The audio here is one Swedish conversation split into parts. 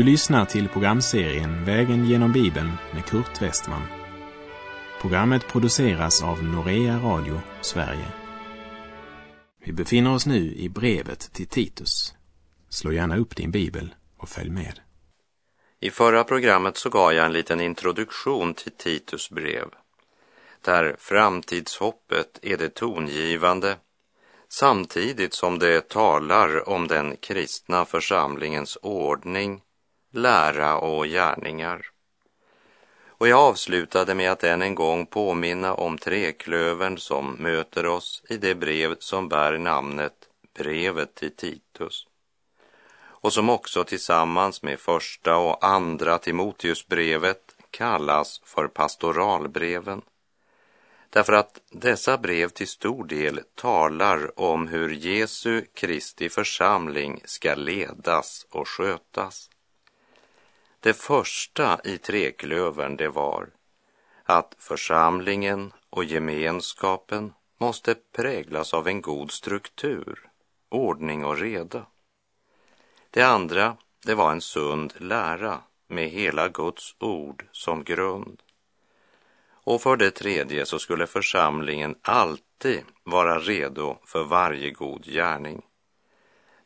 Du lyssnar till programserien Vägen genom Bibeln med Kurt Westman. Programmet produceras av Norea Radio Sverige. Vi befinner oss nu i brevet till Titus. Slå gärna upp din bibel och följ med. I förra programmet så gav jag en liten introduktion till Titus brev, där framtidshoppet är det tongivande samtidigt som det talar om den kristna församlingens ordning, lära och gärningar. Och jag avslutade med att än en gång påminna om treklövern som möter oss i det brev som bär namnet brevet till Titus och som också tillsammans med första och andra Timoteusbrevet kallas för pastoralbreven. Därför att dessa brev till stor del talar om hur Jesu Kristi församling ska ledas och skötas. Det första i treklövern det var att församlingen och gemenskapen måste präglas av en god struktur, ordning och reda. Det andra, det var en sund lära med hela Guds ord som grund. Och för det tredje så skulle församlingen alltid vara redo för varje god gärning.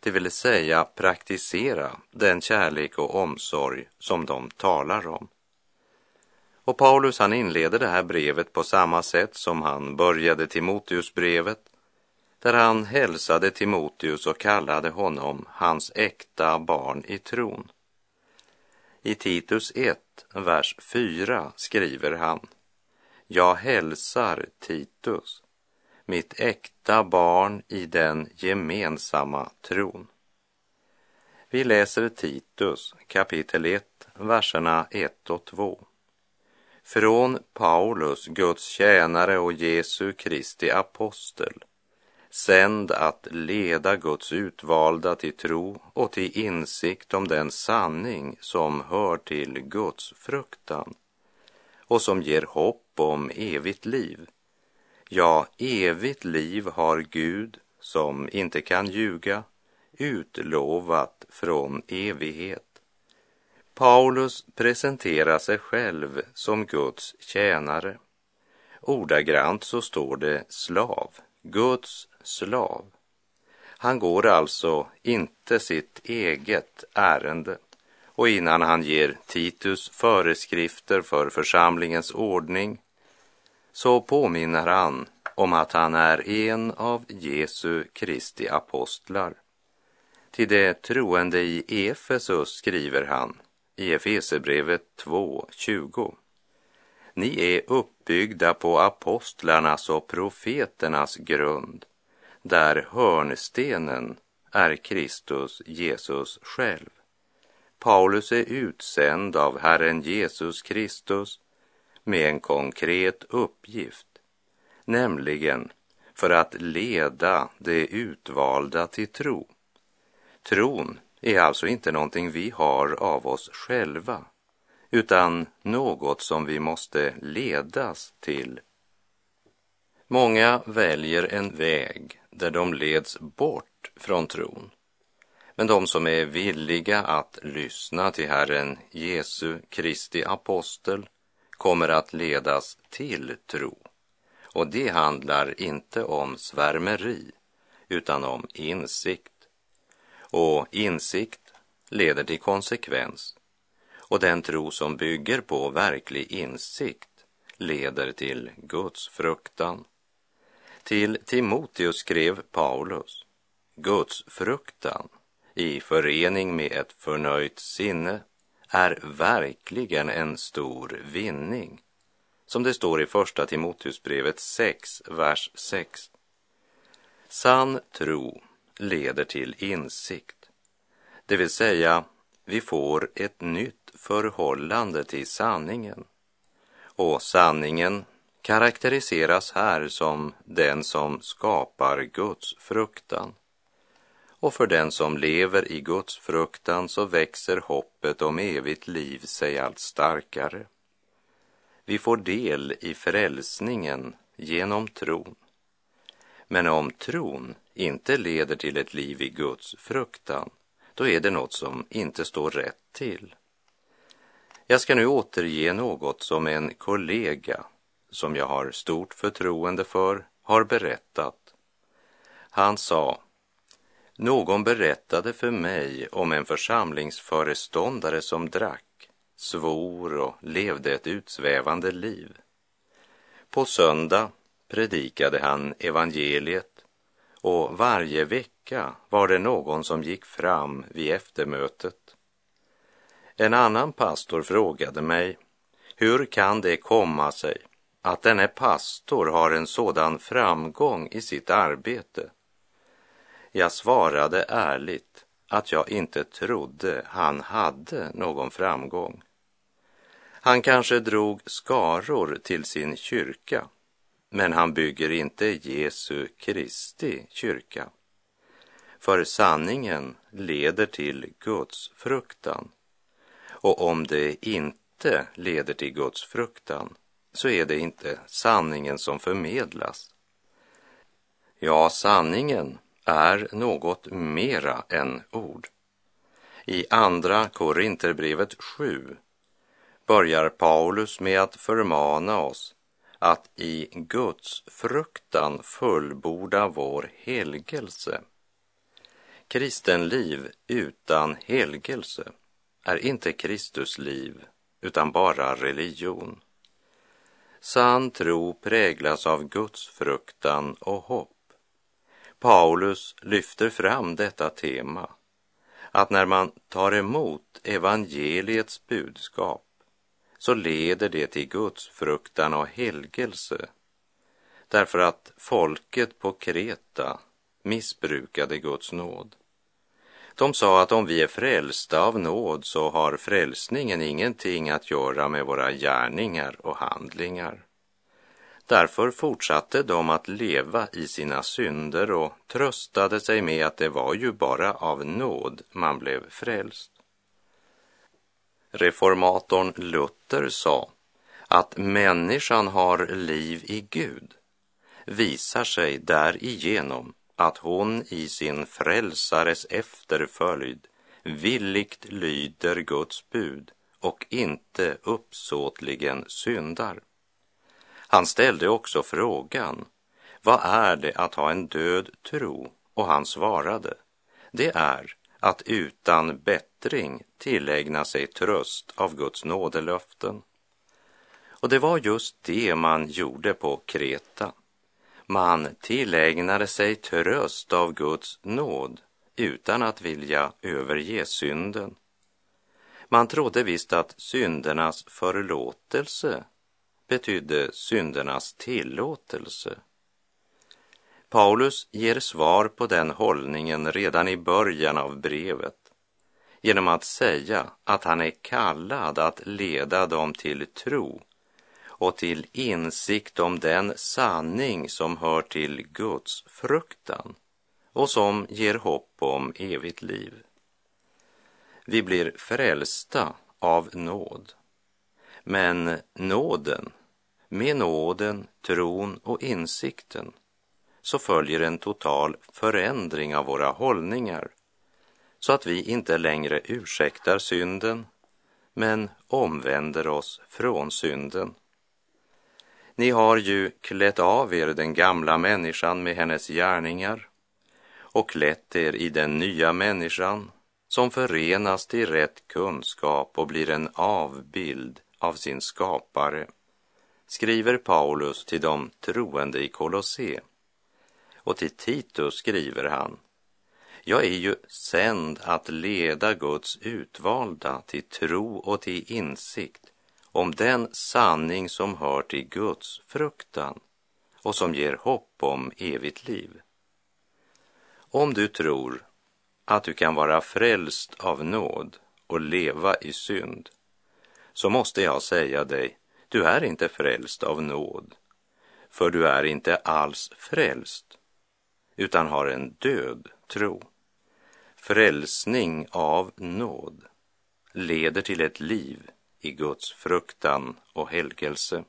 Det vill säga praktisera den kärlek och omsorg som de talar om. Och Paulus han inleder det här brevet på samma sätt som han började Timoteusbrevet där han hälsade Timoteus och kallade honom hans äkta barn i tron. I Titus 1, vers 4 skriver han Jag hälsar Titus, mitt äkta barn i den gemensamma tron. Vi läser Titus kapitel 1, verserna 1 och 2. Från Paulus, Guds tjänare och Jesu Kristi apostel, sänd att leda Guds utvalda till tro och till insikt om den sanning som hör till Guds fruktan och som ger hopp om evigt liv. Ja, evigt liv har Gud, som inte kan ljuga, utlovat från evighet. Paulus presenterar sig själv som Guds tjänare. Ordagrant så står det slav, Guds slav. Han går alltså inte sitt eget ärende och innan han ger Titus föreskrifter för församlingens ordning så påminner han om att han är en av Jesu Kristi apostlar. Till det troende i Efesus skriver han i Efesebrevet 2.20. Ni är uppbyggda på apostlarnas och profeternas grund där hörnstenen är Kristus Jesus själv. Paulus är utsänd av Herren Jesus Kristus med en konkret uppgift, nämligen för att leda de utvalda till tro. Tron är alltså inte någonting vi har av oss själva, utan något som vi måste ledas till. Många väljer en väg där de leds bort från tron. Men de som är villiga att lyssna till Herren Jesu Kristi apostel kommer att ledas till tro. Och det handlar inte om svärmeri utan om insikt. Och insikt leder till konsekvens. Och den tro som bygger på verklig insikt leder till Guds fruktan. Till Timoteus skrev Paulus, Guds fruktan i förening med ett förnöjt sinne är verkligen en stor vinning. Som det står i Första Timoteusbrevet 6, vers 6. Sann tro leder till insikt, det vill säga vi får ett nytt förhållande till sanningen. Och sanningen karaktäriseras här som den som skapar Guds fruktan. Och för den som lever i Guds fruktan så växer hoppet om evigt liv sig allt starkare. Vi får del i frälsningen genom tron. Men om tron inte leder till ett liv i Guds fruktan, då är det något som inte står rätt till. Jag ska nu återge något som en kollega som jag har stort förtroende för har berättat. Han sa, någon berättade för mig om en församlingsföreståndare som drack, svor och levde ett utsvävande liv. På söndag predikade han evangeliet och varje vecka var det någon som gick fram vid eftermötet. En annan pastor frågade mig, hur kan det komma sig att denne pastor har en sådan framgång i sitt arbete? Jag svarade ärligt att jag inte trodde han hade någon framgång. Han kanske drog skaror till sin kyrka, men han bygger inte Jesu Kristi kyrka. För sanningen leder till Guds fruktan. Och om det inte leder till Guds fruktan så är det inte sanningen som förmedlas. Ja, sanningen är något mera än ord. I Andra Korinterbrevet 7 börjar Paulus med att förmana oss att i Guds fruktan fullborda vår helgelse. Kristenliv utan helgelse är inte Kristusliv utan bara religion. Sann tro präglas av Guds fruktan och hopp. Paulus lyfter fram detta tema, att när man tar emot evangeliets budskap så leder det till Guds fruktan och helgelse. Därför att folket på Kreta missbrukade Guds nåd. De sa att om vi är frälsta av nåd så har frälsningen ingenting att göra med våra gärningar och handlingar. Därför fortsatte de att leva i sina synder och tröstade sig med att det var ju bara av nåd man blev frälst. Reformatorn Luther sa att människan har liv i Gud visar sig därigenom att hon i sin frälsares efterföljd villigt lyder Guds bud och inte uppsåtligen syndar. Han ställde också frågan, vad är det att ha en död tro? Och han svarade, det är att utan bättring tillägna sig tröst av Guds nådelöften. Och det var just det man gjorde på Kreta. Man tillägnade sig tröst av Guds nåd utan att vilja överge synden. Man trodde visst att syndernas förlåtelse betydde syndernas tillåtelse. Paulus ger svar på den hållningen redan i början av brevet genom att säga att han är kallad att leda dem till tro och till insikt om den sanning som hör till Guds fruktan och som ger hopp om evigt liv. Vi blir frälsta av nåd. Men nåden, med nåden, tron och insikten så följer en total förändring av våra hållningar så att vi inte längre ursäktar synden men omvänder oss från synden. Ni har ju klätt av er den gamla människan med hennes gärningar och klätt er i den nya människan som förenas till rätt kunskap och blir en avbild av sin skapare, skriver Paulus till de troende i Kolosse. Och till Titus skriver han, jag är ju sänd att leda Guds utvalda till tro och till insikt om den sanning som hör till Guds fruktan och som ger hopp om evigt liv. Om du tror att du kan vara frälst av nåd och leva i synd, så måste jag säga dig, du är inte frälst av nåd, för du är inte alls frälst, utan har en död tro. Frälsning av nåd leder till ett liv i Guds fruktan och helgelse.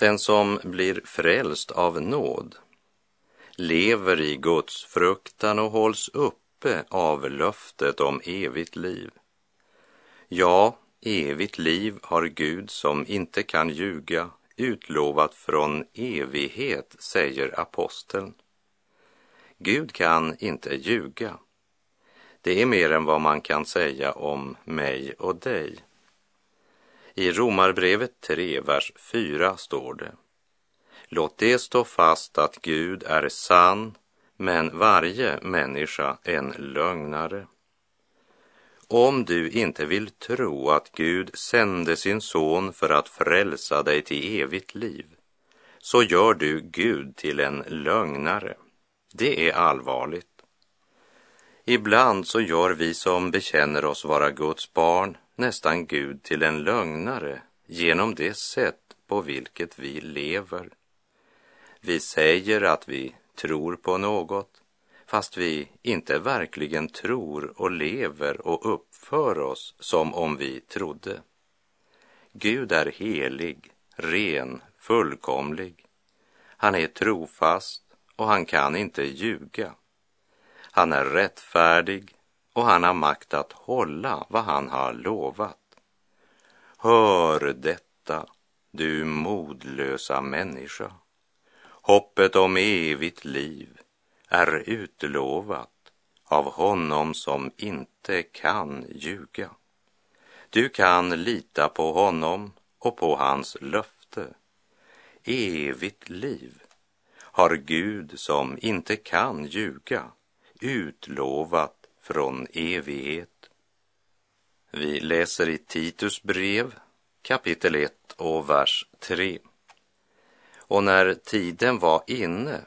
Den som blir frälst av nåd lever i Guds fruktan och hålls uppe av löftet om evigt liv. Ja, evigt liv har Gud som inte kan ljuga utlovat från evighet, säger aposteln. Gud kan inte ljuga. Det är mer än vad man kan säga om mig och dig. I Romarbrevet 3, vers 4 står det. Låt det stå fast att Gud är sann, men varje människa en lögnare. Om du inte vill tro att Gud sände sin son för att frälsa dig till evigt liv, så gör du Gud till en lögnare. Det är allvarligt. Ibland så gör vi som bekänner oss vara Guds barn nästan Gud till en lögnare genom det sätt på vilket vi lever. Vi säger att vi tror på något, fast vi inte verkligen tror och lever och uppför oss som om vi trodde. Gud är helig, ren, fullkomlig. Han är trofast och han kan inte ljuga. Han är rättfärdig och han har makt att hålla vad han har lovat. Hör detta, du modlösa människa. Hoppet om evigt liv är utlovat av honom som inte kan ljuga. Du kan lita på honom och på hans löfte. Evigt liv har Gud som inte kan ljuga utlovat från evighet. Vi läser i Titus brev kapitel 1 och vers 3. Och när tiden var inne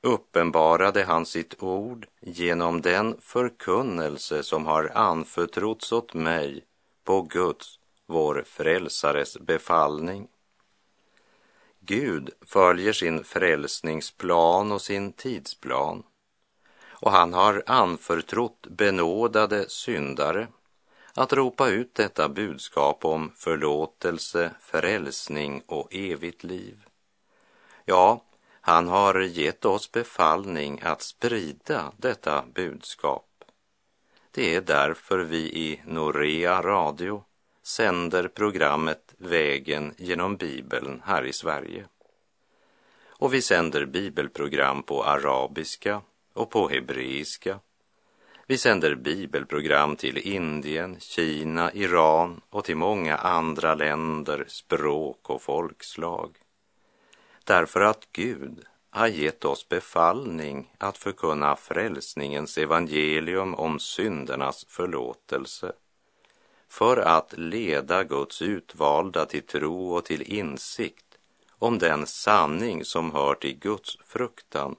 uppenbarade han sitt ord genom den förkunnelse som har anförtrotts åt mig på Guds, vår frälsares befallning. Gud följer sin frälsningsplan och sin tidsplan och han har anförtrott benådade syndare att ropa ut detta budskap om förlåtelse, frälsning och evigt liv. Ja, han har gett oss befallning att sprida detta budskap. Det är därför vi i Norea Radio sänder programmet Vägen genom Bibeln här i Sverige. Och vi sänder bibelprogram på arabiska och på hebreiska. Vi sänder bibelprogram till Indien, Kina, Iran och till många andra länder, språk och folkslag. Därför att Gud har gett oss befallning att förkunna frälsningens evangelium om syndernas förlåtelse för att leda Guds utvalda till tro och till insikt om den sanning som hör till Guds fruktan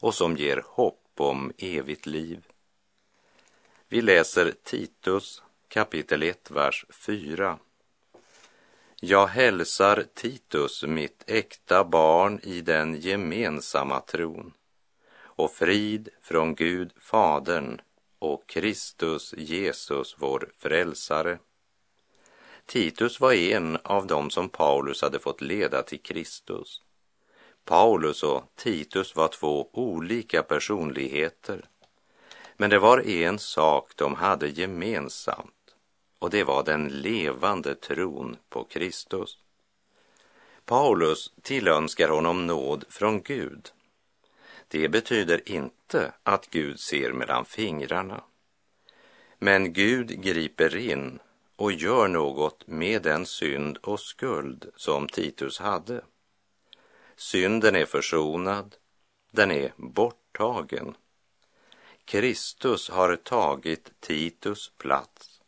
och som ger hopp om evigt liv. Vi läser Titus kapitel 1, vers 4. Jag hälsar Titus, mitt äkta barn i den gemensamma tron och frid från Gud Fadern och Kristus Jesus, vår frälsare. Titus var en av dem som Paulus hade fått leda till Kristus. Paulus och Titus var två olika personligheter. Men det var en sak de hade gemensamt och det var den levande tron på Kristus. Paulus tillönskar honom nåd från Gud. Det betyder inte att Gud ser mellan fingrarna. Men Gud griper in och gör något med den synd och skuld som Titus hade. Synden är försonad, den är borttagen. Kristus har tagit Titus plats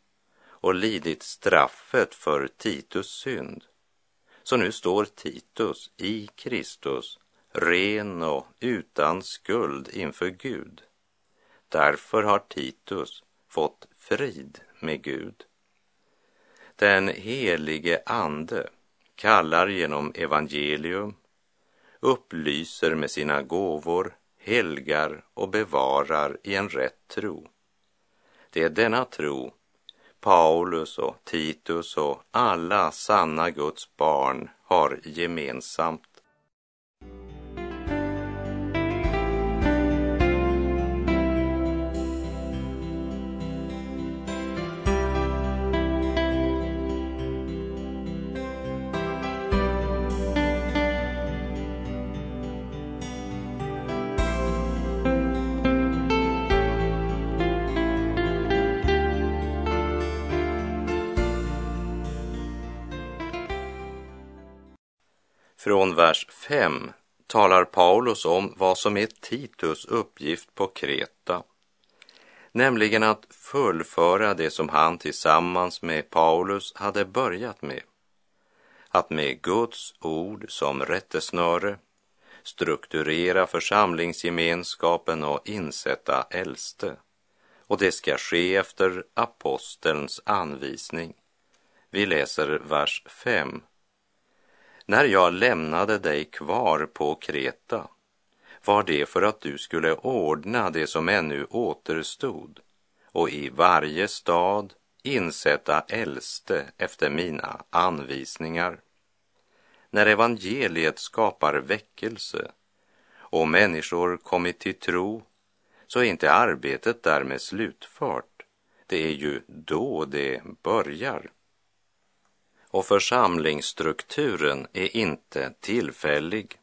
och lidit straffet för Titus synd. Så nu står Titus i Kristus ren och utan skuld inför Gud. Därför har Titus fått frid med Gud. Den helige Ande kallar genom evangelium upplyser med sina gåvor, helgar och bevarar i en rätt tro. Det är denna tro Paulus och Titus och alla sanna Guds barn har gemensamt Från vers 5 talar Paulus om vad som är Titus uppgift på Kreta, nämligen att fullföra det som han tillsammans med Paulus hade börjat med. Att med Guds ord som rättesnöre strukturera församlingsgemenskapen och insätta äldste. Och det ska ske efter apostelns anvisning. Vi läser vers 5 när jag lämnade dig kvar på Kreta var det för att du skulle ordna det som ännu återstod och i varje stad insätta äldste efter mina anvisningar. När evangeliet skapar väckelse och människor kommit till tro så är inte arbetet därmed slutfört. Det är ju då det börjar. Och församlingsstrukturen är inte tillfällig.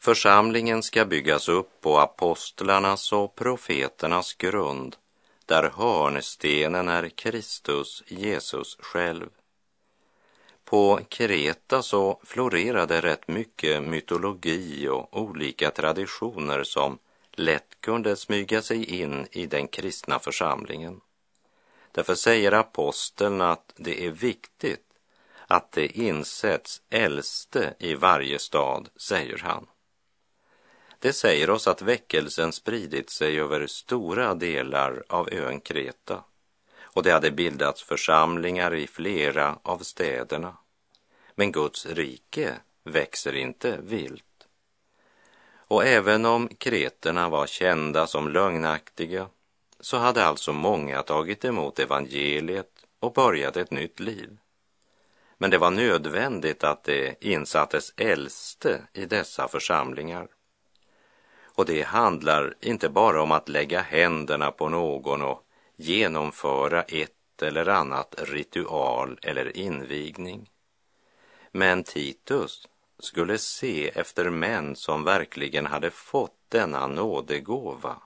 Församlingen ska byggas upp på apostlarnas och profeternas grund, där hörnstenen är Kristus, Jesus själv. På Kreta så florerade rätt mycket mytologi och olika traditioner som lätt kunde smyga sig in i den kristna församlingen. Därför säger aposteln att det är viktigt att det insätts äldste i varje stad, säger han. Det säger oss att väckelsen spridit sig över stora delar av ön Kreta och det hade bildats församlingar i flera av städerna. Men Guds rike växer inte vilt. Och även om kreterna var kända som lögnaktiga så hade alltså många tagit emot evangeliet och börjat ett nytt liv. Men det var nödvändigt att det insattes äldste i dessa församlingar. Och det handlar inte bara om att lägga händerna på någon och genomföra ett eller annat ritual eller invigning. Men Titus skulle se efter män som verkligen hade fått denna nådegåva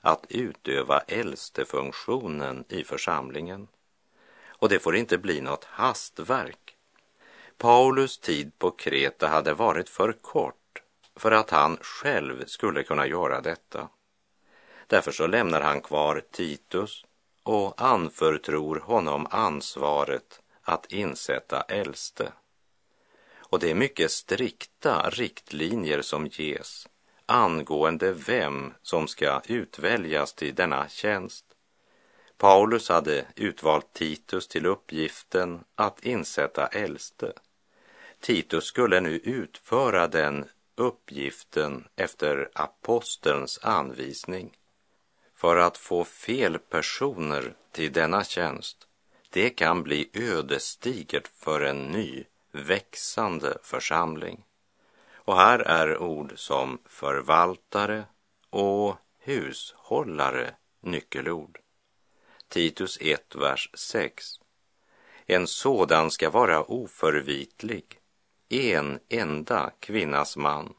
att utöva äldstefunktionen i församlingen. Och det får inte bli något hastverk. Paulus tid på Kreta hade varit för kort för att han själv skulle kunna göra detta. Därför så lämnar han kvar Titus och anförtror honom ansvaret att insätta äldste. Och det är mycket strikta riktlinjer som ges angående vem som ska utväljas till denna tjänst. Paulus hade utvalt Titus till uppgiften att insätta äldste. Titus skulle nu utföra den uppgiften efter apostelns anvisning. För att få fel personer till denna tjänst, det kan bli ödesdigert för en ny, växande församling. Och här är ord som förvaltare och hushållare nyckelord. Titus 1, vers 6. En sådan ska vara oförvitlig, en enda kvinnas man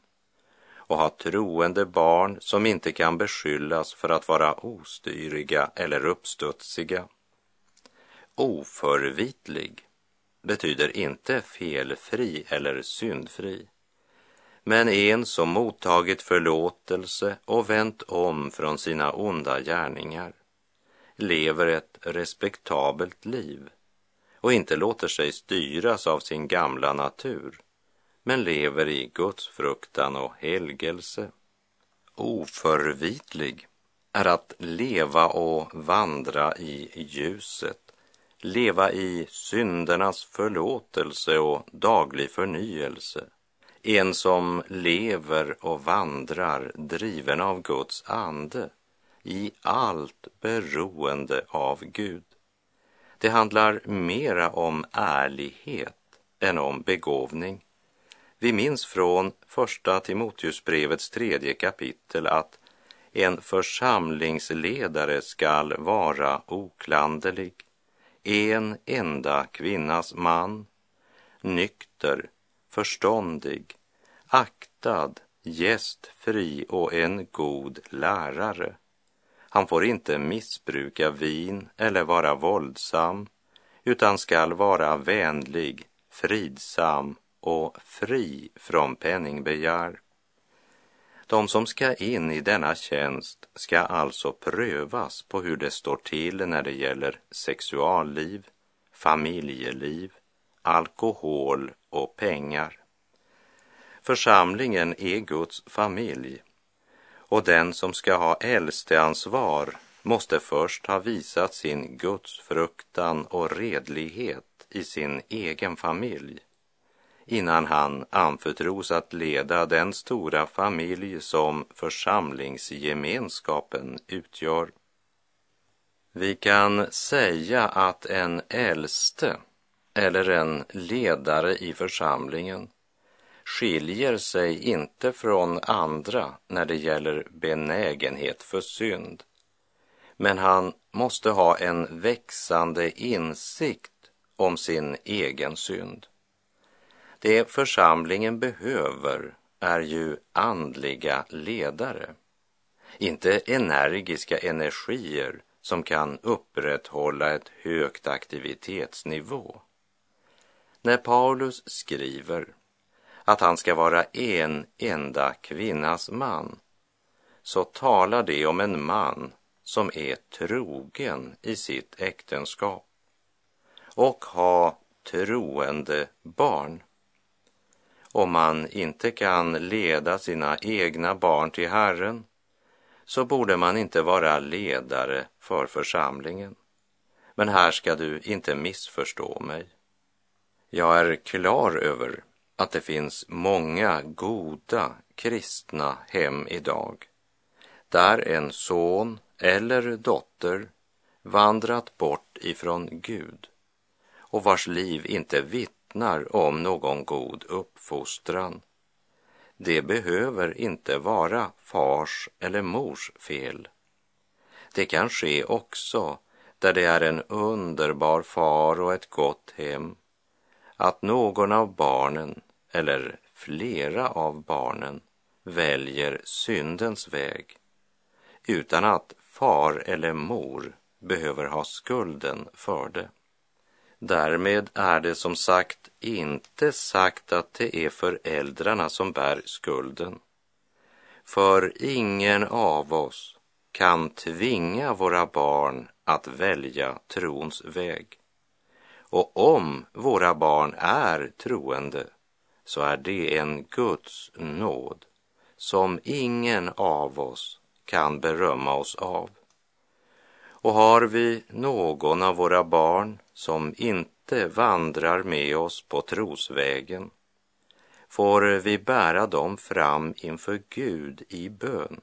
och ha troende barn som inte kan beskyllas för att vara ostyriga eller uppstudsiga. Oförvitlig betyder inte felfri eller syndfri, men en som mottagit förlåtelse och vänt om från sina onda gärningar, lever ett respektabelt liv och inte låter sig styras av sin gamla natur, men lever i Guds fruktan och helgelse. Oförvitlig är att leva och vandra i ljuset, leva i syndernas förlåtelse och daglig förnyelse. En som lever och vandrar driven av Guds ande i allt beroende av Gud. Det handlar mera om ärlighet än om begåvning. Vi minns från första Timoteusbrevets tredje kapitel att en församlingsledare skall vara oklanderlig, en enda kvinnas man, nykter, förståndig, aktad, gästfri och en god lärare. Han får inte missbruka vin eller vara våldsam, utan skall vara vänlig, fridsam och fri från penningbegär. De som ska in i denna tjänst ska alltså prövas på hur det står till när det gäller sexualliv, familjeliv, alkohol och pengar. Församlingen är Guds familj och den som ska ha äldsteansvar måste först ha visat sin gudsfruktan och redlighet i sin egen familj innan han anförtros att leda den stora familj som församlingsgemenskapen utgör. Vi kan säga att en äldste eller en ledare i församlingen skiljer sig inte från andra när det gäller benägenhet för synd. Men han måste ha en växande insikt om sin egen synd. Det församlingen behöver är ju andliga ledare, inte energiska energier som kan upprätthålla ett högt aktivitetsnivå. När Paulus skriver att han ska vara en enda kvinnas man, så talar det om en man som är trogen i sitt äktenskap och ha troende barn. Om man inte kan leda sina egna barn till Herren så borde man inte vara ledare för församlingen. Men här ska du inte missförstå mig. Jag är klar över att det finns många goda kristna hem idag där en son eller dotter vandrat bort ifrån Gud och vars liv inte vittnar om någon god uppfostran. Det behöver inte vara fars eller mors fel. Det kan ske också där det är en underbar far och ett gott hem, att någon av barnen eller flera av barnen väljer syndens väg utan att far eller mor behöver ha skulden för det. Därmed är det som sagt inte sagt att det är föräldrarna som bär skulden. För ingen av oss kan tvinga våra barn att välja trons väg. Och om våra barn är troende så är det en Guds nåd som ingen av oss kan berömma oss av. Och har vi någon av våra barn som inte vandrar med oss på trosvägen får vi bära dem fram inför Gud i bön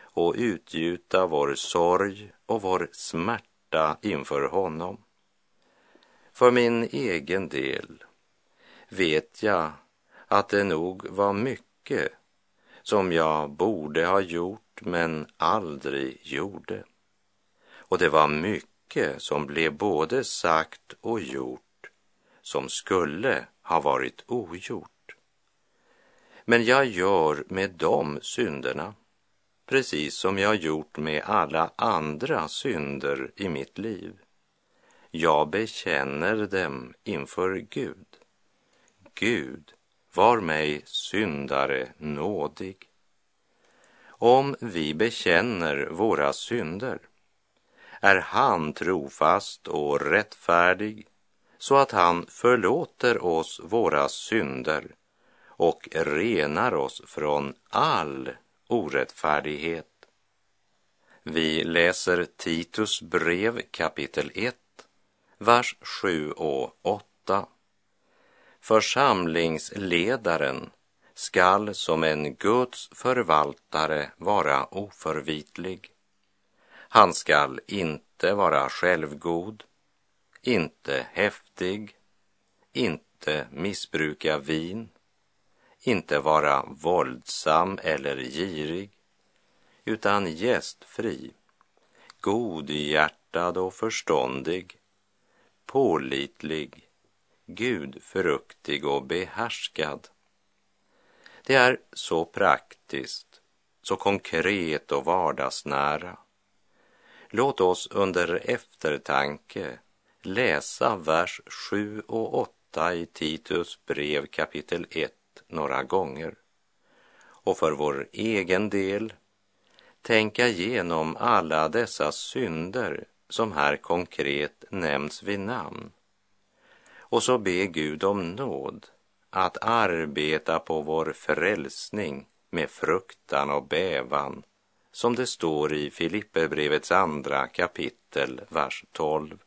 och utgjuta vår sorg och vår smärta inför honom. För min egen del vet jag att det nog var mycket som jag borde ha gjort men aldrig gjorde. Och det var mycket som blev både sagt och gjort som skulle ha varit ogjort. Men jag gör med de synderna precis som jag gjort med alla andra synder i mitt liv. Jag bekänner dem inför Gud. Gud, var mig syndare nådig. Om vi bekänner våra synder är han trofast och rättfärdig så att han förlåter oss våra synder och renar oss från all orättfärdighet. Vi läser Titus brev kapitel 1, vers 7 och 8. Församlingsledaren skall som en Guds förvaltare vara oförvitlig. Han skall inte vara självgod, inte häftig, inte missbruka vin, inte vara våldsam eller girig, utan gästfri, godhjärtad och förståndig, pålitlig, gudfruktig och behärskad. Det är så praktiskt, så konkret och vardagsnära. Låt oss under eftertanke läsa vers 7 och 8 i Titus brev kapitel 1 några gånger och för vår egen del tänka igenom alla dessa synder som här konkret nämns vid namn. Och så be Gud om nåd att arbeta på vår frälsning med fruktan och bävan, som det står i Filipperbrevets andra kapitel, vers 12.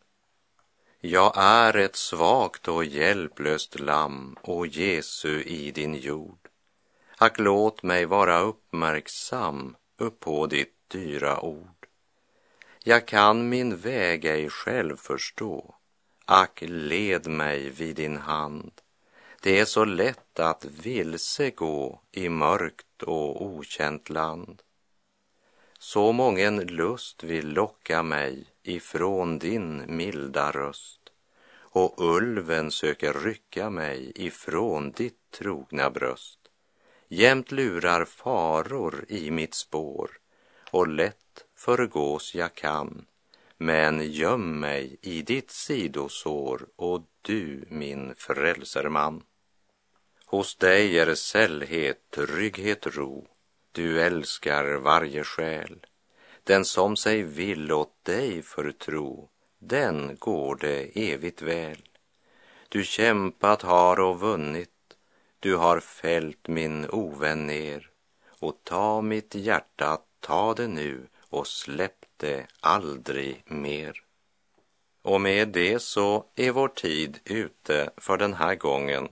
Jag är ett svagt och hjälplöst lamm, o Jesu i din jord. Ack, låt mig vara uppmärksam uppå ditt dyra ord. Jag kan min väg ej själv förstå, ack, led mig vid din hand. Det är så lätt att vilse gå i mörkt och okänt land. Så mången lust vill locka mig ifrån din milda röst och ulven söker rycka mig ifrån ditt trogna bröst. Jämt lurar faror i mitt spår och lätt förgås jag kan. Men göm mig i ditt sidosår och du min frälserman. Hos dig är sällhet, trygghet, ro. Du älskar varje själ. Den som sig vill åt dig förtro, den går det evigt väl. Du kämpat har och vunnit, du har fällt min ovän ner och ta mitt hjärta, ta det nu och släpp det aldrig mer. Och med det så är vår tid ute för den här gången.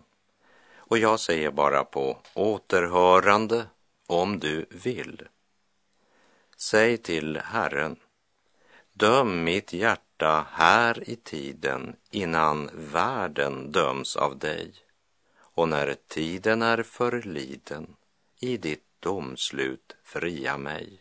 Och jag säger bara på återhörande om du vill. Säg till Herren, döm mitt hjärta här i tiden innan världen döms av dig och när tiden är förliden i ditt domslut fria mig.